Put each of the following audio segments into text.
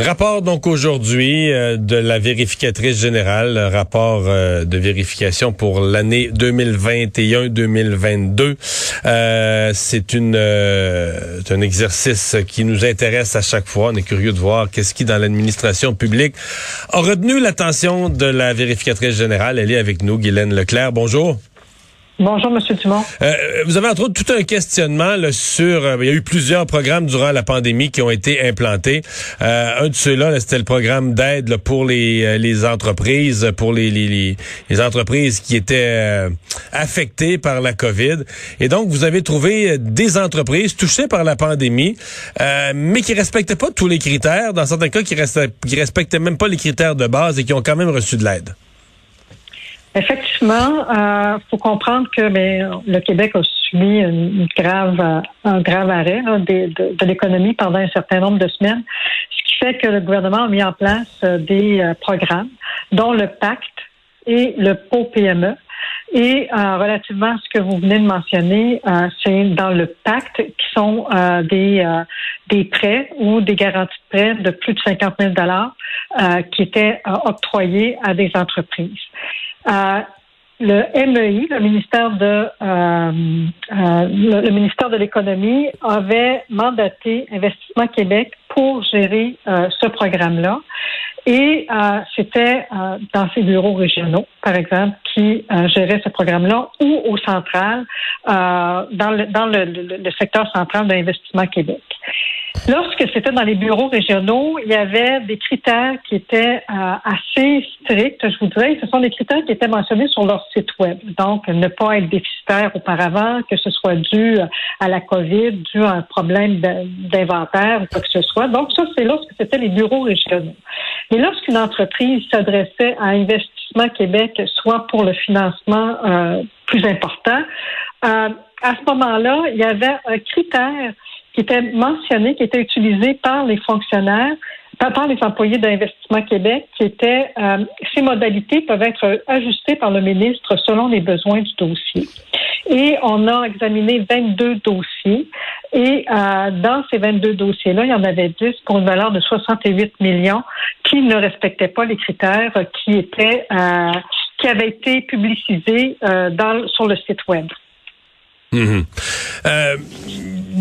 Rapport donc aujourd'hui euh, de la vérificatrice générale, rapport euh, de vérification pour l'année 2021-2022. Euh, c'est une un exercice qui nous intéresse à chaque fois. On est curieux de voir qu'est-ce qui dans l'administration publique a retenu l'attention de la vérificatrice générale. Elle est avec nous, Guylaine Leclerc. Bonjour. Bonjour, Monsieur Dumont. Euh, vous avez entre autres tout un questionnement là, sur. Euh, il y a eu plusieurs programmes durant la pandémie qui ont été implantés. Euh, un de ceux-là, c'était le programme d'aide pour les, les entreprises, pour les, les, les entreprises qui étaient affectées par la COVID. Et donc, vous avez trouvé des entreprises touchées par la pandémie, mais qui respectaient pas tous les critères. Dans certains cas, qui, qui respectaient même pas les critères de base et qui ont quand même reçu de l'aide. Effectivement, il euh, faut comprendre que ben, le Québec a subi grave, un grave arrêt de, l'économie pendant un certain nombre de semaines, ce qui fait que le gouvernement a mis en place euh, des euh, programmes, dont le Pacte et le PO-PME. Et relativement à ce que vous venez de mentionner, c'est dans le pacte qui sont des, des prêts ou des garanties de prêts de plus de 50 000 dollars qui étaient octroyés à des entreprises. Euh, le MEI, le ministère de euh, euh, le, ministère de l'économie, avait mandaté Investissement Québec pour gérer ce programme-là. Et c'était dans ses bureaux régionaux, par exemple, qui géraient ce programme-là, ou au central, dans, le, dans le, le secteur central d'Investissement Québec. Lorsque c'était dans les bureaux régionaux, il y avait des critères qui étaient euh, assez stricts, je vous dirais. Ce sont des critères qui étaient mentionnés sur leur site web. Donc, ne pas être déficitaire auparavant, que ce soit dû à la COVID, dû à un problème d'inventaire ou quoi que ce soit. Donc, ça, c'est lorsque c'était les bureaux régionaux. Mais lorsqu'une entreprise s'adressait à Investissement Québec, soit pour le financement euh, plus important, euh, à ce moment-là, il y avait un critère qui était mentionné, qui était utilisé par les fonctionnaires, par, les employés d'Investissement Québec, qui était euh, ces modalités peuvent être ajustées par le ministre selon les besoins du dossier. Et on a examiné 22 dossiers. Et euh, dans ces 22 dossiers-là, il y en avait 10 pour une valeur de 68 millions qui ne respectaient pas les critères qui étaient euh, qui avaient été publicisés dans, sur le site web. Mhm. Euh,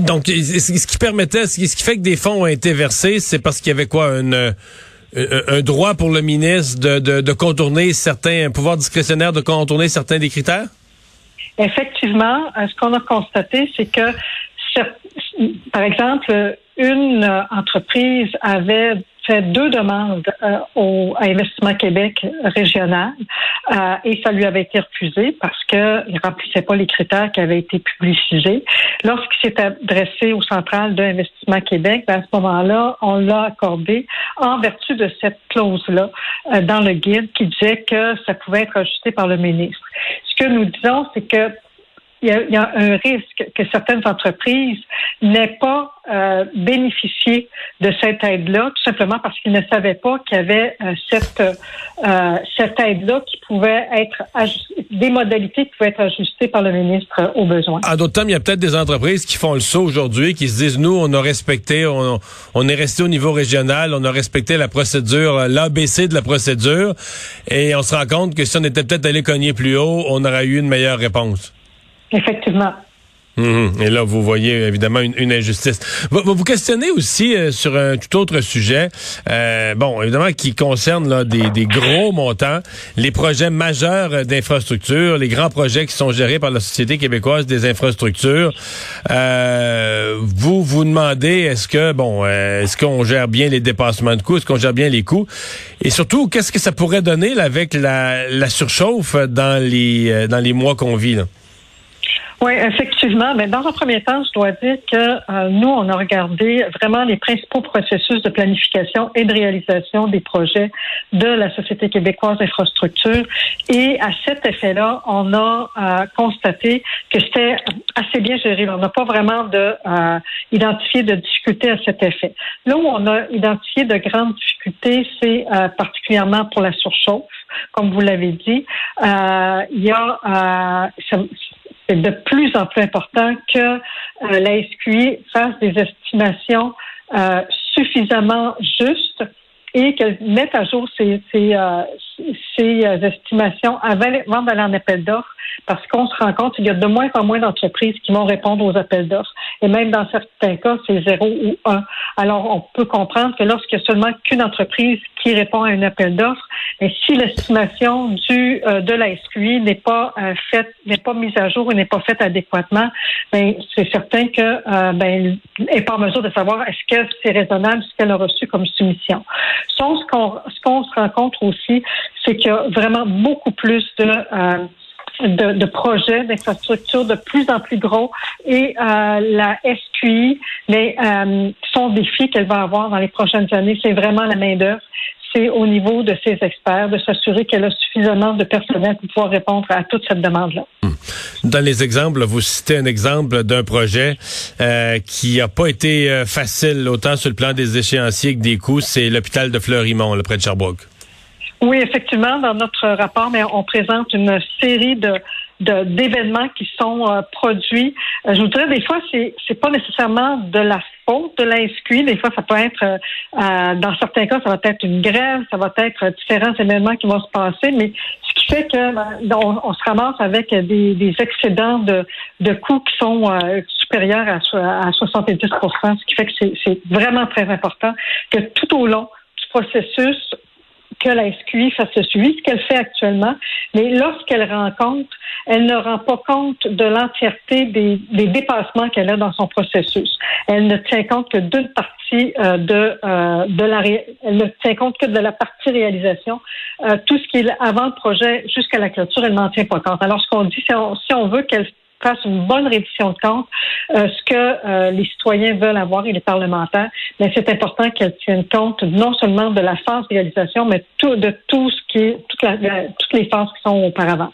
donc, ce qui permettait, ce qui fait que des fonds ont été versés, c'est parce qu'il y avait quoi, un droit pour le ministre de, de, de contourner certains, un pouvoir discrétionnaire de contourner certains des critères? Effectivement, euh, ce qu'on a constaté, c'est que, par exemple, une entreprise avait fait deux demandes euh, au, à Investissement Québec régional euh, et ça lui avait été refusé parce qu'il ne remplissait pas les critères qui avaient été publicisés. Lorsqu'il s'est adressé au central d'Investissement Québec, ben, à ce moment-là, on l'a accordé en vertu de cette clause-là euh, dans le guide qui disait que ça pouvait être ajusté par le ministre. Ce que nous disons, c'est que il y, a, un risque que certaines entreprises n'aient pas euh, bénéficié de cette aide-là, tout simplement parce qu'ils ne savaient pas qu'il y avait euh, cette, euh, cette aide-là qui pouvait être des modalités qui pouvaient être ajustées par le ministre aux besoins. En d'autres termes, il y a peut-être des entreprises qui font le saut aujourd'hui, qui se disent, nous, on a respecté, on, on est resté au niveau régional, on a respecté la procédure, l'ABC de la procédure, et on se rend compte que si on était peut-être allé cogner plus haut, on aurait eu une meilleure réponse. Effectivement. Mhm. Et là, vous voyez évidemment une, injustice. Vous, vous questionnez aussi euh, sur un tout autre sujet, euh, bon, évidemment, qui concerne là, des, gros montants, les projets majeurs d'infrastructures, les grands projets qui sont gérés par la Société québécoise des infrastructures. Euh, vous vous demandez, est-ce que, bon, est-ce qu'on gère bien les dépassements de coûts, est-ce qu'on gère bien les coûts? Et surtout, qu'est-ce que ça pourrait donner avec la, la surchauffe dans les, dans les mois qu'on vit? Là? Oui, effectivement. Mais dans un premier temps, je dois dire que euh, nous, on a regardé vraiment les principaux processus de planification et de réalisation des projets de la Société québécoise d'infrastructure. Et à cet effet-là, on a euh, constaté que c'était assez bien géré. On n'a pas vraiment de, euh, identifié de difficultés à cet effet. Là où on a identifié de grandes difficultés, c'est particulièrement pour la surchauffe comme vous l'avez dit, euh, il y a c'est de plus en plus important que euh, la SQI fasse des estimations euh, suffisamment justes et qu'elle mette à jour ses, ses, euh, estimations avant d'aller en appel d'offres parce qu'on se rend compte qu'il y a de moins en moins d'entreprises qui vont répondre aux appels d'offres. Et même dans certains cas, c'est zéro ou un. Alors, on peut comprendre que lorsqu'il y a seulement qu'une entreprise qui répond à un appel d'offres, et si l'estimation du euh, de la SQI n'est pas euh, faite, n'est pas mise à jour et n'est pas faite adéquatement, ben c'est certain que euh, ben n'est pas en mesure de savoir est-ce que c'est raisonnable ce qu'elle a reçu comme soumission. ce qu'on ce qu'on se rencontre aussi, c'est qu'il y a vraiment beaucoup plus de euh, de, de, projets d'infrastructures de plus en plus gros et euh, la SQI, mais euh, son défi qu'elle va avoir dans les prochaines années, c'est vraiment la main d'œuvre. C'est au niveau de ses experts de s'assurer qu'elle a suffisamment de personnel pour pouvoir répondre à toute cette demande-là. Hmm. Dans les exemples, vous citez un exemple d'un projet euh, qui n'a pas été facile autant sur le plan des échéanciers que des coûts, c'est l'hôpital de Fleurimont, le près de Sherbrooke. Oui, effectivement, dans notre rapport, mais on présente une série de d'événements qui sont euh, produits. Euh, je vous dirais, des fois, c'est c'est pas nécessairement de la faute de la SQI. Des fois, ça peut être, euh, dans certains cas, ça va être une grève, ça va être différents événements qui vont se passer, mais ce qui fait que ben, on, se ramasse avec des, des excédents de, de coûts qui sont supérieurs à, à 70 ce qui fait que c'est vraiment très important que tout au long du processus, que la SQI fasse le suivi, ce qu'elle fait actuellement, mais lorsqu'elle rend compte, elle ne rend pas compte de l'entièreté des, dépassements qu'elle a dans son processus. Elle ne tient compte que d'une partie euh, de, euh, de la elle ne tient compte que de la partie réalisation. Euh, tout ce qui est avant le projet jusqu'à la clôture, elle n'en tient pas compte. Alors ce qu'on dit, si on, si on veut qu'elle fasse une bonne révision de compte, euh, ce que euh, les citoyens veulent avoir et les parlementaires, mais c'est important qu'elle tienne compte non seulement de la phase de réalisation, mais de tout ce qui toutes les phases qui sont auparavant.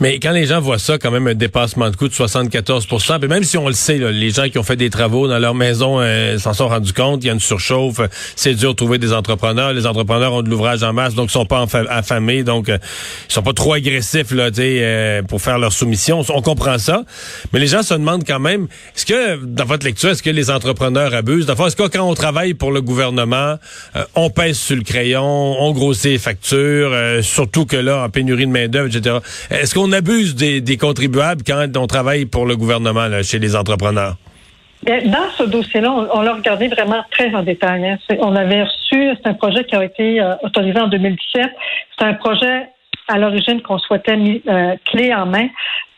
Mais quand les gens voient ça, quand même un dépassement de coût de 74% puis même si on le sait, les gens qui ont fait des travaux dans leur maison euh, s'en sont rendus compte, il y a une surchauffe, c'est dur de trouver des entrepreneurs, les entrepreneurs ont de l'ouvrage en masse, donc ils sont pas affamés, donc euh, ils sont pas trop agressifs là, euh, pour faire leur soumission. On comprend ça, mais les gens se demandent quand même, est-ce que dans votre lecture, est-ce que les entrepreneurs abusent? Est-ce que quand on travaille pour le gouvernement, euh, on pèse sur le crayon, on grossit les factures, surtout que là, en pénurie de main d'œuvre, etc. Est-ce qu'on on abuse des, contribuables quand on travaille pour le gouvernement, chez les entrepreneurs? Dans ce dossier-là, on, l'a regardé vraiment très en détail. Hein. On avait reçu, c'est un projet qui a été euh, autorisé en 2017. C'est un projet à l'origine qu'on souhaitait euh, clé en main.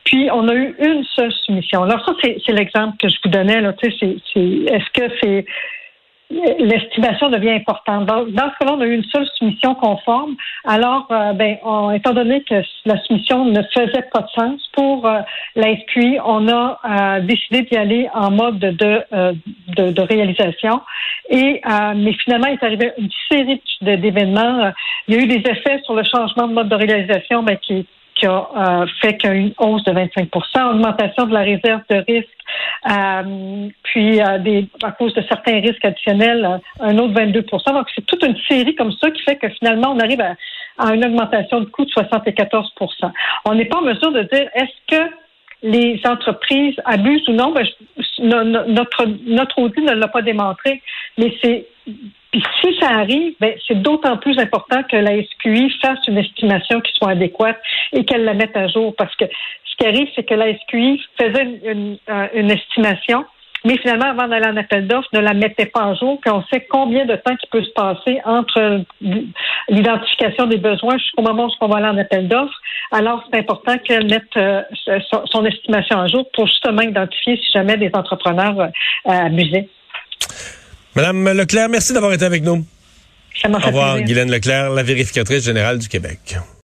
Puis on a eu une seule soumission. Alors ça, c'est l'exemple que je vous donnais. Là. Est-ce que c'est l'estimation devient importante. Dans, ce cas-là, on a eu une seule soumission conforme. Alors, euh, ben, étant donné que la soumission ne faisait pas de sens pour euh, on a euh, décidé d'y aller en mode de, de, de réalisation. Et mais finalement, il est arrivé une série d'événements. Il y a eu des effets sur le changement de mode de réalisation, ben, qui qui a euh, fait qu'il y a une hausse de 25% augmentation de la réserve de risque, euh, puis euh, à cause de certains risques additionnels, un autre 22% Donc, c'est toute une série comme ça qui fait que finalement, on arrive à, une augmentation de coût de 74% On n'est pas en mesure de dire est-ce que les entreprises abusent ou non, ben, notre audit ne l'a pas démontré, mais c'est puis si ça arrive, ben, c'est d'autant plus important que la SQI fasse une estimation qui soit adéquate et qu'elle la mette à jour. Parce que ce qui arrive, c'est que la SQI faisait une, euh, une, estimation, mais finalement, avant d'aller en appel d'offres, ne la mettait pas à jour, puis on sait combien de temps qui peut se passer entre l'identification des besoins jusqu'au moment où on va aller en appel d'offres. Alors, c'est important qu'elle mette euh, son, estimation à jour pour justement identifier si jamais des entrepreneurs euh, abusaient. Madame Leclerc, merci d'avoir été avec nous. Ça Au revoir, Guylaine Leclerc, la vérificatrice générale du Québec.